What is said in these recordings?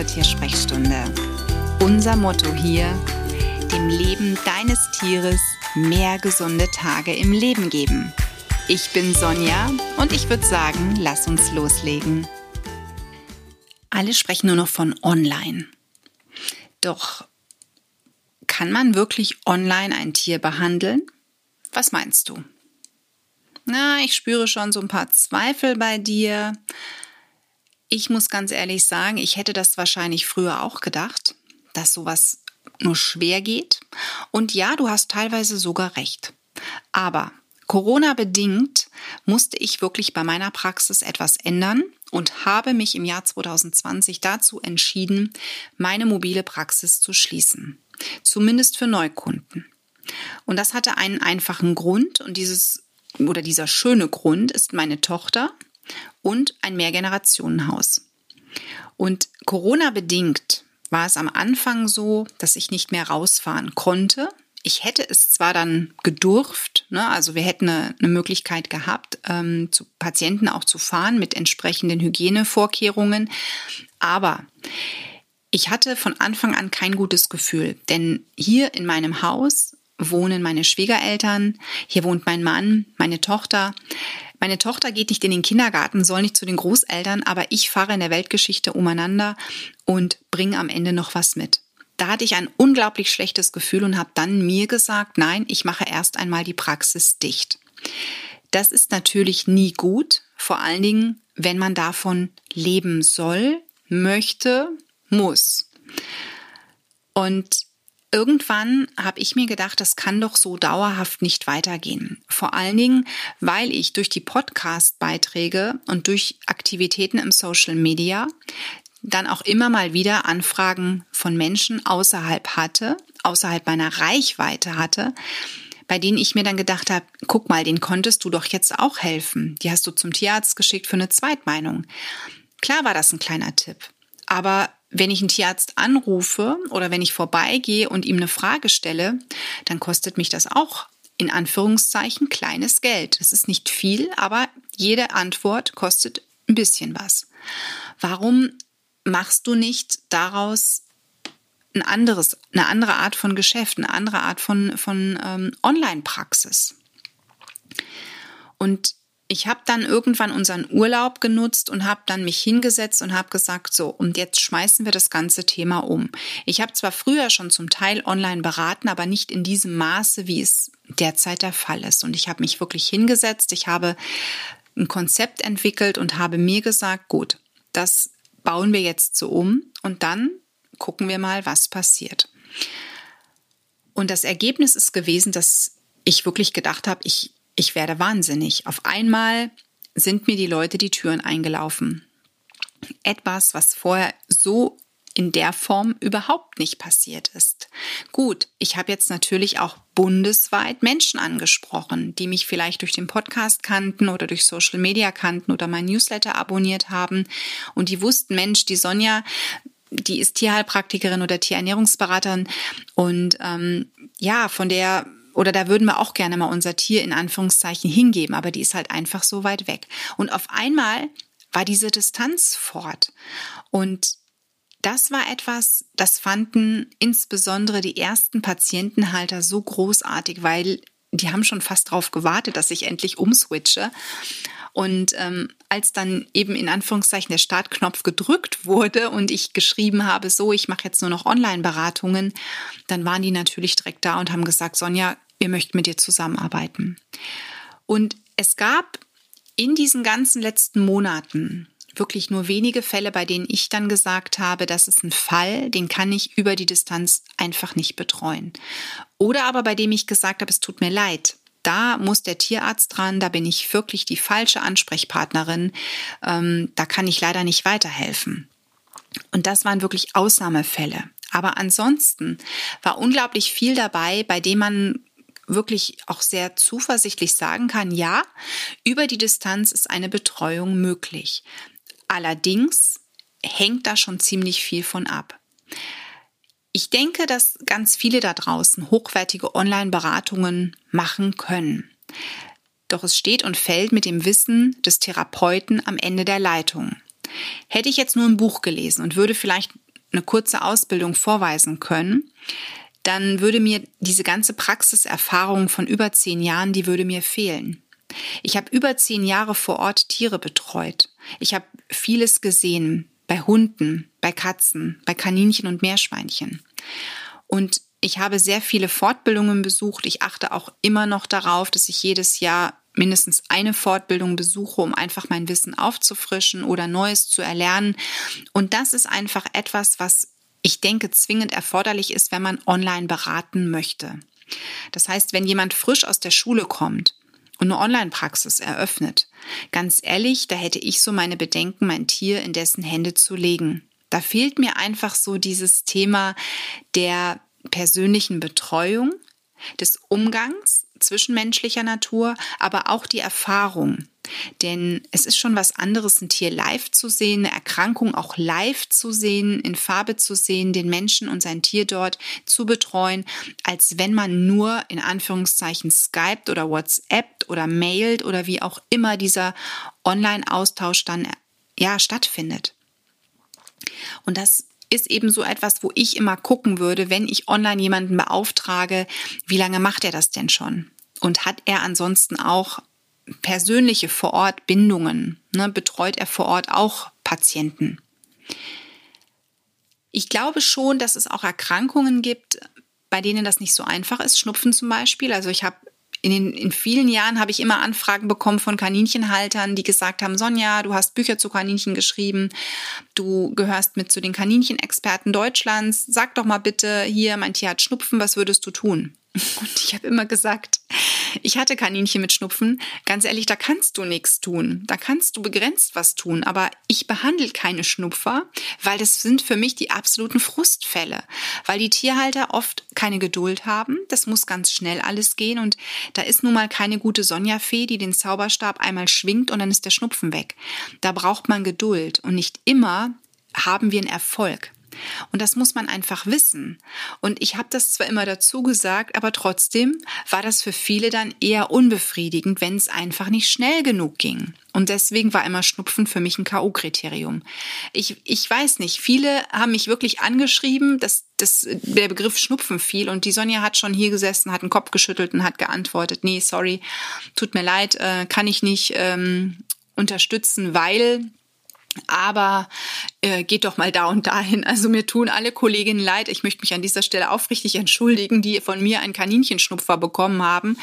zur Tiersprechstunde. Unser Motto hier, dem Leben deines Tieres mehr gesunde Tage im Leben geben. Ich bin Sonja und ich würde sagen, lass uns loslegen. Alle sprechen nur noch von online. Doch kann man wirklich online ein Tier behandeln? Was meinst du? Na, ich spüre schon so ein paar Zweifel bei dir. Ich muss ganz ehrlich sagen, ich hätte das wahrscheinlich früher auch gedacht, dass sowas nur schwer geht. Und ja, du hast teilweise sogar recht. Aber Corona bedingt musste ich wirklich bei meiner Praxis etwas ändern und habe mich im Jahr 2020 dazu entschieden, meine mobile Praxis zu schließen. Zumindest für Neukunden. Und das hatte einen einfachen Grund und dieses oder dieser schöne Grund ist meine Tochter und ein Mehrgenerationenhaus. Und Corona bedingt war es am Anfang so, dass ich nicht mehr rausfahren konnte. Ich hätte es zwar dann gedurft, ne, also wir hätten eine, eine Möglichkeit gehabt, ähm, zu Patienten auch zu fahren mit entsprechenden Hygienevorkehrungen, aber ich hatte von Anfang an kein gutes Gefühl, denn hier in meinem Haus wohnen meine Schwiegereltern, hier wohnt mein Mann, meine Tochter. Meine Tochter geht nicht in den Kindergarten, soll nicht zu den Großeltern, aber ich fahre in der Weltgeschichte umeinander und bringe am Ende noch was mit. Da hatte ich ein unglaublich schlechtes Gefühl und habe dann mir gesagt, nein, ich mache erst einmal die Praxis dicht. Das ist natürlich nie gut, vor allen Dingen, wenn man davon leben soll, möchte, muss. Und Irgendwann habe ich mir gedacht, das kann doch so dauerhaft nicht weitergehen. Vor allen Dingen, weil ich durch die Podcast-Beiträge und durch Aktivitäten im Social Media dann auch immer mal wieder Anfragen von Menschen außerhalb hatte, außerhalb meiner Reichweite hatte, bei denen ich mir dann gedacht habe, guck mal, den konntest du doch jetzt auch helfen. Die hast du zum Tierarzt geschickt für eine Zweitmeinung. Klar war das ein kleiner Tipp, aber wenn ich einen Tierarzt anrufe oder wenn ich vorbeigehe und ihm eine Frage stelle, dann kostet mich das auch in Anführungszeichen kleines Geld. Es ist nicht viel, aber jede Antwort kostet ein bisschen was. Warum machst du nicht daraus ein anderes, eine andere Art von Geschäft, eine andere Art von, von ähm, Online-Praxis? Und ich habe dann irgendwann unseren Urlaub genutzt und habe dann mich hingesetzt und habe gesagt, so, und jetzt schmeißen wir das ganze Thema um. Ich habe zwar früher schon zum Teil online beraten, aber nicht in diesem Maße, wie es derzeit der Fall ist. Und ich habe mich wirklich hingesetzt, ich habe ein Konzept entwickelt und habe mir gesagt, gut, das bauen wir jetzt so um und dann gucken wir mal, was passiert. Und das Ergebnis ist gewesen, dass ich wirklich gedacht habe, ich ich werde wahnsinnig. Auf einmal sind mir die Leute die Türen eingelaufen. Etwas, was vorher so in der Form überhaupt nicht passiert ist. Gut, ich habe jetzt natürlich auch bundesweit Menschen angesprochen, die mich vielleicht durch den Podcast kannten oder durch Social Media kannten oder mein Newsletter abonniert haben und die wussten, Mensch, die Sonja, die ist Tierheilpraktikerin oder Tierernährungsberaterin und ähm, ja, von der oder da würden wir auch gerne mal unser Tier in Anführungszeichen hingeben, aber die ist halt einfach so weit weg. Und auf einmal war diese Distanz fort. Und das war etwas, das fanden insbesondere die ersten Patientenhalter so großartig, weil die haben schon fast darauf gewartet, dass ich endlich umswitche. Und ähm, als dann eben in Anführungszeichen der Startknopf gedrückt wurde und ich geschrieben habe, so, ich mache jetzt nur noch Online-Beratungen, dann waren die natürlich direkt da und haben gesagt, Sonja, wir möchten mit dir zusammenarbeiten. Und es gab in diesen ganzen letzten Monaten wirklich nur wenige Fälle, bei denen ich dann gesagt habe, das ist ein Fall, den kann ich über die Distanz einfach nicht betreuen. Oder aber bei dem ich gesagt habe, es tut mir leid, da muss der Tierarzt dran, da bin ich wirklich die falsche Ansprechpartnerin, ähm, da kann ich leider nicht weiterhelfen. Und das waren wirklich Ausnahmefälle. Aber ansonsten war unglaublich viel dabei, bei dem man wirklich auch sehr zuversichtlich sagen kann, ja, über die Distanz ist eine Betreuung möglich. Allerdings hängt da schon ziemlich viel von ab. Ich denke, dass ganz viele da draußen hochwertige Online-Beratungen machen können. Doch es steht und fällt mit dem Wissen des Therapeuten am Ende der Leitung. Hätte ich jetzt nur ein Buch gelesen und würde vielleicht eine kurze Ausbildung vorweisen können, dann würde mir diese ganze Praxiserfahrung von über zehn Jahren, die würde mir fehlen. Ich habe über zehn Jahre vor Ort Tiere betreut. Ich habe vieles gesehen bei Hunden, bei Katzen, bei Kaninchen und Meerschweinchen. Und ich habe sehr viele Fortbildungen besucht. Ich achte auch immer noch darauf, dass ich jedes Jahr mindestens eine Fortbildung besuche, um einfach mein Wissen aufzufrischen oder Neues zu erlernen. Und das ist einfach etwas, was ich denke zwingend erforderlich ist, wenn man online beraten möchte. Das heißt, wenn jemand frisch aus der Schule kommt und eine Online-Praxis eröffnet, ganz ehrlich, da hätte ich so meine Bedenken, mein Tier in dessen Hände zu legen. Da fehlt mir einfach so dieses Thema der persönlichen Betreuung, des Umgangs zwischenmenschlicher Natur, aber auch die Erfahrung. Denn es ist schon was anderes, ein Tier live zu sehen, eine Erkrankung auch live zu sehen, in Farbe zu sehen, den Menschen und sein Tier dort zu betreuen, als wenn man nur in Anführungszeichen Skypt oder WhatsAppt oder mailt oder wie auch immer dieser Online-Austausch dann ja stattfindet. Und das ist eben so etwas, wo ich immer gucken würde, wenn ich online jemanden beauftrage, wie lange macht er das denn schon? Und hat er ansonsten auch persönliche vor Ort Bindungen? Ne? Betreut er vor Ort auch Patienten? Ich glaube schon, dass es auch Erkrankungen gibt, bei denen das nicht so einfach ist. Schnupfen zum Beispiel. Also ich habe in, den, in vielen Jahren habe ich immer Anfragen bekommen von Kaninchenhaltern, die gesagt haben, Sonja, du hast Bücher zu Kaninchen geschrieben, du gehörst mit zu den Kaninchenexperten Deutschlands, sag doch mal bitte, hier, mein Tier hat Schnupfen, was würdest du tun? Und ich habe immer gesagt, ich hatte Kaninchen mit Schnupfen. Ganz ehrlich, da kannst du nichts tun. Da kannst du begrenzt was tun. Aber ich behandle keine Schnupfer, weil das sind für mich die absoluten Frustfälle. Weil die Tierhalter oft keine Geduld haben. Das muss ganz schnell alles gehen. Und da ist nun mal keine gute Sonja-Fee, die den Zauberstab einmal schwingt und dann ist der Schnupfen weg. Da braucht man Geduld. Und nicht immer haben wir einen Erfolg. Und das muss man einfach wissen. Und ich habe das zwar immer dazu gesagt, aber trotzdem war das für viele dann eher unbefriedigend, wenn es einfach nicht schnell genug ging. Und deswegen war immer Schnupfen für mich ein K.O.-Kriterium. Ich, ich weiß nicht, viele haben mich wirklich angeschrieben, dass, dass der Begriff Schnupfen fiel und die Sonja hat schon hier gesessen, hat den Kopf geschüttelt und hat geantwortet, nee, sorry, tut mir leid, äh, kann ich nicht ähm, unterstützen, weil aber äh, geht doch mal da und dahin. Also mir tun alle Kolleginnen leid. Ich möchte mich an dieser Stelle aufrichtig entschuldigen, die von mir einen Kaninchenschnupfer bekommen haben,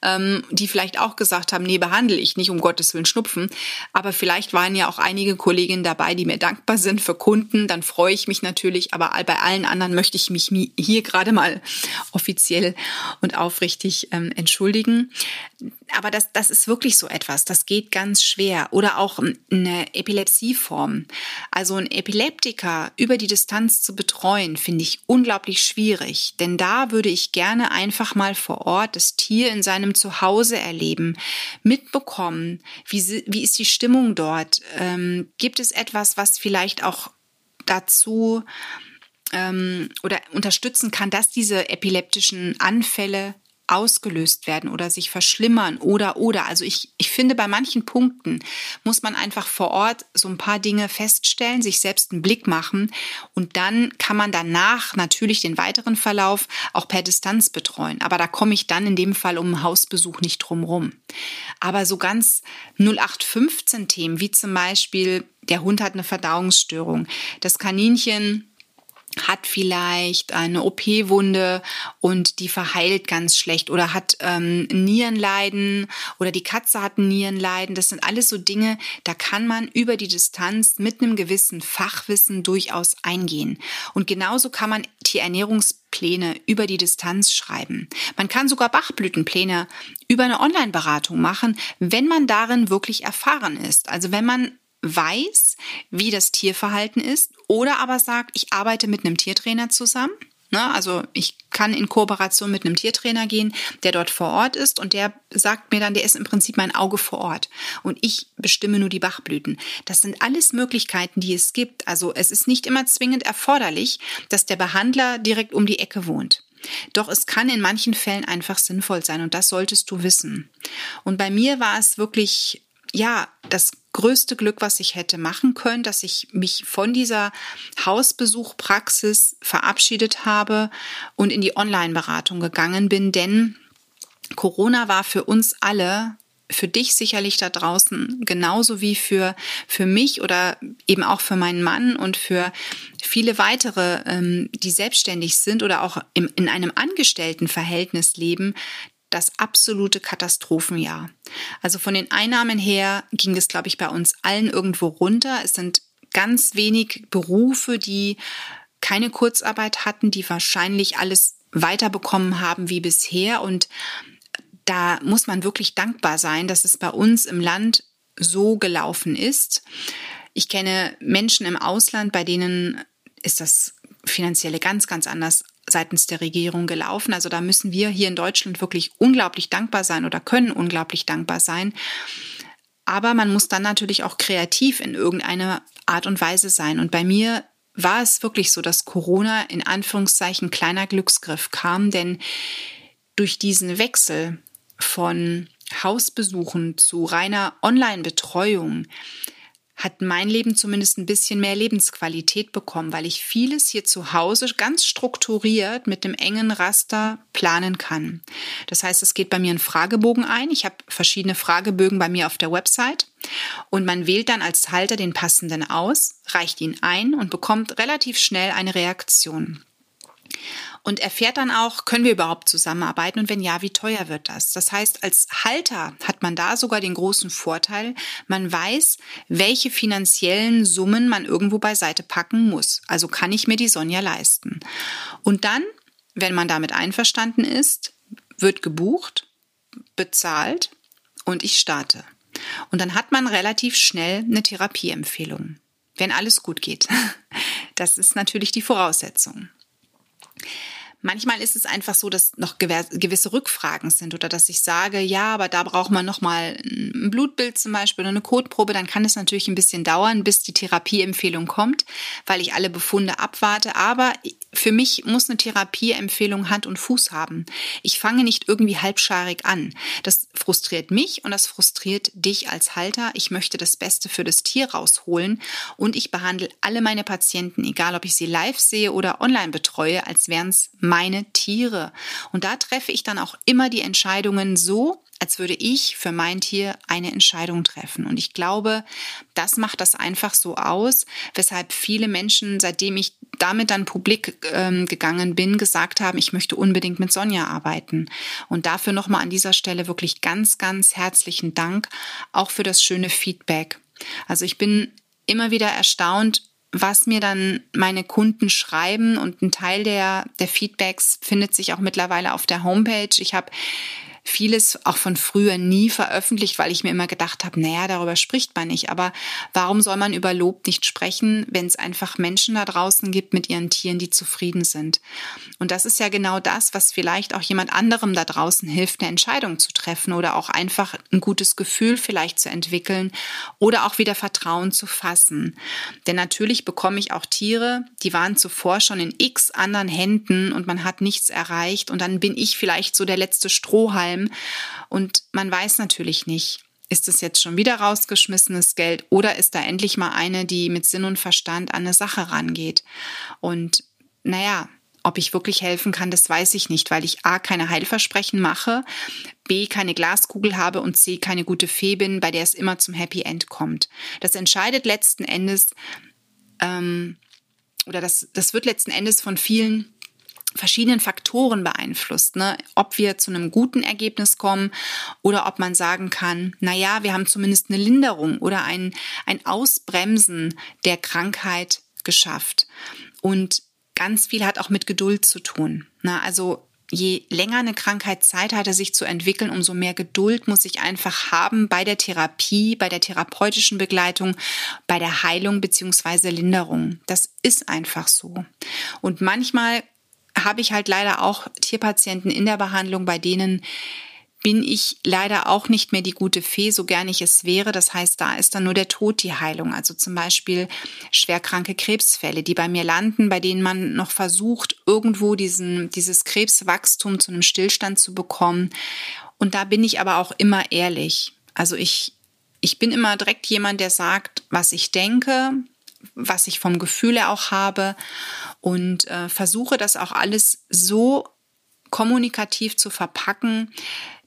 ähm, die vielleicht auch gesagt haben, nee, behandle ich nicht, um Gottes Willen Schnupfen. Aber vielleicht waren ja auch einige Kolleginnen dabei, die mir dankbar sind für Kunden. Dann freue ich mich natürlich. Aber bei allen anderen möchte ich mich hier gerade mal offiziell und aufrichtig ähm, entschuldigen aber das, das ist wirklich so etwas, das geht ganz schwer. Oder auch eine Epilepsieform. Also ein Epileptiker über die Distanz zu betreuen, finde ich unglaublich schwierig. Denn da würde ich gerne einfach mal vor Ort das Tier in seinem Zuhause erleben, mitbekommen, wie, wie ist die Stimmung dort? Ähm, gibt es etwas, was vielleicht auch dazu ähm, oder unterstützen kann, dass diese epileptischen Anfälle ausgelöst werden oder sich verschlimmern oder oder. Also ich, ich finde, bei manchen Punkten muss man einfach vor Ort so ein paar Dinge feststellen, sich selbst einen Blick machen und dann kann man danach natürlich den weiteren Verlauf auch per Distanz betreuen. Aber da komme ich dann in dem Fall um einen Hausbesuch nicht drum rum. Aber so ganz 0815 Themen wie zum Beispiel der Hund hat eine Verdauungsstörung, das Kaninchen hat vielleicht eine OP-Wunde und die verheilt ganz schlecht oder hat ähm, Nierenleiden oder die Katze hat Nierenleiden. Das sind alles so Dinge, da kann man über die Distanz mit einem gewissen Fachwissen durchaus eingehen. Und genauso kann man Tierernährungspläne über die Distanz schreiben. Man kann sogar Bachblütenpläne über eine Online-Beratung machen, wenn man darin wirklich erfahren ist. Also wenn man weiß, wie das Tierverhalten ist, oder aber sagt, ich arbeite mit einem Tiertrainer zusammen. Ne? Also ich kann in Kooperation mit einem Tiertrainer gehen, der dort vor Ort ist und der sagt mir dann, der ist im Prinzip mein Auge vor Ort und ich bestimme nur die Bachblüten. Das sind alles Möglichkeiten, die es gibt. Also es ist nicht immer zwingend erforderlich, dass der Behandler direkt um die Ecke wohnt. Doch es kann in manchen Fällen einfach sinnvoll sein und das solltest du wissen. Und bei mir war es wirklich ja, das größte Glück, was ich hätte machen können, dass ich mich von dieser Hausbesuchpraxis verabschiedet habe und in die Online-Beratung gegangen bin, denn Corona war für uns alle für dich sicherlich da draußen genauso wie für, für mich oder eben auch für meinen Mann und für viele weitere, ähm, die selbstständig sind oder auch im, in einem Angestelltenverhältnis leben, das absolute Katastrophenjahr. Also von den Einnahmen her ging es, glaube ich, bei uns allen irgendwo runter. Es sind ganz wenig Berufe, die keine Kurzarbeit hatten, die wahrscheinlich alles weiterbekommen haben wie bisher. Und da muss man wirklich dankbar sein, dass es bei uns im Land so gelaufen ist. Ich kenne Menschen im Ausland, bei denen ist das finanzielle ganz, ganz anders seitens der Regierung gelaufen. Also da müssen wir hier in Deutschland wirklich unglaublich dankbar sein oder können unglaublich dankbar sein. Aber man muss dann natürlich auch kreativ in irgendeiner Art und Weise sein. Und bei mir war es wirklich so, dass Corona in Anführungszeichen kleiner Glücksgriff kam, denn durch diesen Wechsel von Hausbesuchen zu reiner Online-Betreuung hat mein Leben zumindest ein bisschen mehr Lebensqualität bekommen, weil ich vieles hier zu Hause ganz strukturiert mit dem engen Raster planen kann. Das heißt, es geht bei mir ein Fragebogen ein. Ich habe verschiedene Fragebögen bei mir auf der Website und man wählt dann als Halter den passenden aus, reicht ihn ein und bekommt relativ schnell eine Reaktion und erfährt dann auch, können wir überhaupt zusammenarbeiten und wenn ja, wie teuer wird das? Das heißt, als Halter hat man da sogar den großen Vorteil, man weiß, welche finanziellen Summen man irgendwo beiseite packen muss. Also kann ich mir die Sonja leisten. Und dann, wenn man damit einverstanden ist, wird gebucht, bezahlt und ich starte. Und dann hat man relativ schnell eine Therapieempfehlung, wenn alles gut geht. Das ist natürlich die Voraussetzung. Manchmal ist es einfach so, dass noch gewisse Rückfragen sind oder dass ich sage, ja, aber da braucht man noch mal ein Blutbild zum Beispiel oder eine Kotprobe. Dann kann es natürlich ein bisschen dauern, bis die Therapieempfehlung kommt, weil ich alle Befunde abwarte. Aber für mich muss eine Therapieempfehlung Hand und Fuß haben. Ich fange nicht irgendwie halbscharig an. Das frustriert mich und das frustriert dich als Halter. Ich möchte das Beste für das Tier rausholen und ich behandle alle meine Patienten, egal ob ich sie live sehe oder online betreue, als wären es meine Tiere. Und da treffe ich dann auch immer die Entscheidungen so, als würde ich für mein Tier eine Entscheidung treffen. Und ich glaube, das macht das einfach so aus, weshalb viele Menschen, seitdem ich damit dann publik ähm, gegangen bin, gesagt haben, ich möchte unbedingt mit Sonja arbeiten. Und dafür nochmal an dieser Stelle wirklich ganz, ganz herzlichen Dank, auch für das schöne Feedback. Also ich bin immer wieder erstaunt, was mir dann meine Kunden schreiben und ein Teil der, der Feedbacks findet sich auch mittlerweile auf der Homepage. Ich habe vieles auch von früher nie veröffentlicht, weil ich mir immer gedacht habe, naja, darüber spricht man nicht. Aber warum soll man über Lob nicht sprechen, wenn es einfach Menschen da draußen gibt mit ihren Tieren, die zufrieden sind? Und das ist ja genau das, was vielleicht auch jemand anderem da draußen hilft, eine Entscheidung zu treffen oder auch einfach ein gutes Gefühl vielleicht zu entwickeln oder auch wieder Vertrauen zu fassen. Denn natürlich bekomme ich auch Tiere, die waren zuvor schon in x anderen Händen und man hat nichts erreicht und dann bin ich vielleicht so der letzte Strohhalm allem. Und man weiß natürlich nicht, ist es jetzt schon wieder rausgeschmissenes Geld oder ist da endlich mal eine, die mit Sinn und Verstand an eine Sache rangeht? Und naja, ob ich wirklich helfen kann, das weiß ich nicht, weil ich A keine Heilversprechen mache, B keine Glaskugel habe und C keine gute Fee bin, bei der es immer zum Happy End kommt. Das entscheidet letzten Endes, ähm, oder das, das wird letzten Endes von vielen verschiedenen Faktoren beeinflusst, ne? ob wir zu einem guten Ergebnis kommen oder ob man sagen kann, na ja, wir haben zumindest eine Linderung oder ein, ein Ausbremsen der Krankheit geschafft. Und ganz viel hat auch mit Geduld zu tun. Ne? Also je länger eine Krankheit Zeit hatte, sich zu entwickeln, umso mehr Geduld muss ich einfach haben bei der Therapie, bei der therapeutischen Begleitung, bei der Heilung beziehungsweise Linderung. Das ist einfach so. Und manchmal habe ich halt leider auch Tierpatienten in der Behandlung, bei denen bin ich leider auch nicht mehr die gute Fee, so gern ich es wäre. Das heißt, da ist dann nur der Tod die Heilung. Also zum Beispiel schwerkranke Krebsfälle, die bei mir landen, bei denen man noch versucht, irgendwo diesen, dieses Krebswachstum zu einem Stillstand zu bekommen. Und da bin ich aber auch immer ehrlich. Also ich ich bin immer direkt jemand, der sagt, was ich denke, was ich vom Gefühl her auch habe und äh, versuche das auch alles so kommunikativ zu verpacken,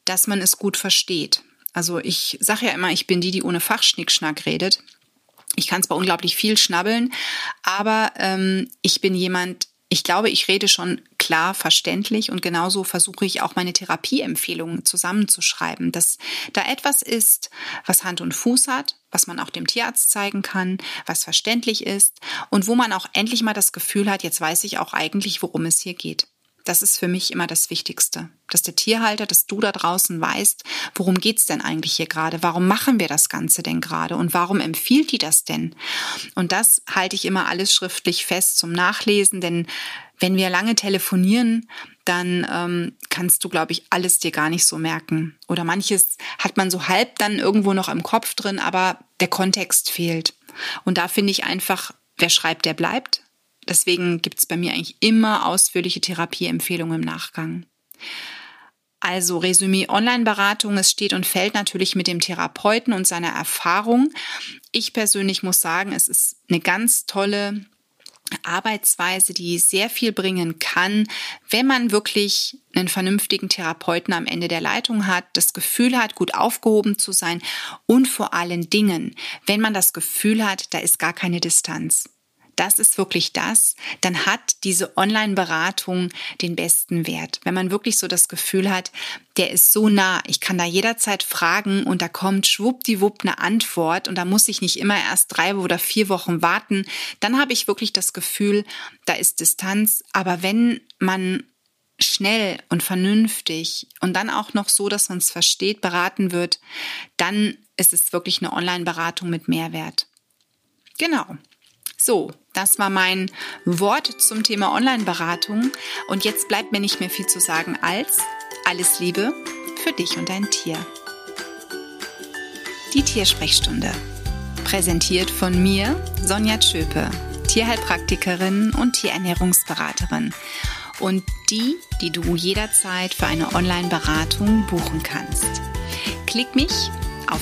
dass man es gut versteht. Also ich sage ja immer, ich bin die, die ohne Fachschnickschnack redet. Ich kann zwar unglaublich viel schnabbeln, aber ähm, ich bin jemand, ich glaube, ich rede schon klar verständlich und genauso versuche ich auch meine Therapieempfehlungen zusammenzuschreiben, dass da etwas ist, was Hand und Fuß hat, was man auch dem Tierarzt zeigen kann, was verständlich ist und wo man auch endlich mal das Gefühl hat, jetzt weiß ich auch eigentlich, worum es hier geht. Das ist für mich immer das Wichtigste, dass der Tierhalter, dass du da draußen weißt, worum geht's denn eigentlich hier gerade? Warum machen wir das Ganze denn gerade? Und warum empfiehlt die das denn? Und das halte ich immer alles schriftlich fest zum Nachlesen, denn wenn wir lange telefonieren, dann ähm, kannst du, glaube ich, alles dir gar nicht so merken. Oder manches hat man so halb dann irgendwo noch im Kopf drin, aber der Kontext fehlt. Und da finde ich einfach, wer schreibt, der bleibt. Deswegen gibt es bei mir eigentlich immer ausführliche Therapieempfehlungen im Nachgang. Also Resümee Online-Beratung, es steht und fällt natürlich mit dem Therapeuten und seiner Erfahrung. Ich persönlich muss sagen, es ist eine ganz tolle Arbeitsweise, die sehr viel bringen kann, wenn man wirklich einen vernünftigen Therapeuten am Ende der Leitung hat, das Gefühl hat, gut aufgehoben zu sein und vor allen Dingen, wenn man das Gefühl hat, da ist gar keine Distanz das ist wirklich das, dann hat diese Online-Beratung den besten Wert. Wenn man wirklich so das Gefühl hat, der ist so nah, ich kann da jederzeit fragen und da kommt schwuppdiwupp eine Antwort und da muss ich nicht immer erst drei oder vier Wochen warten, dann habe ich wirklich das Gefühl, da ist Distanz. Aber wenn man schnell und vernünftig und dann auch noch so, dass man es versteht, beraten wird, dann ist es wirklich eine Online-Beratung mit Mehrwert. Genau. So, das war mein Wort zum Thema Online-Beratung. Und jetzt bleibt mir nicht mehr viel zu sagen als alles Liebe für dich und dein Tier. Die Tiersprechstunde. Präsentiert von mir, Sonja Tschöpe, Tierheilpraktikerin und Tierernährungsberaterin. Und die, die du jederzeit für eine Online-Beratung buchen kannst. Klick mich auf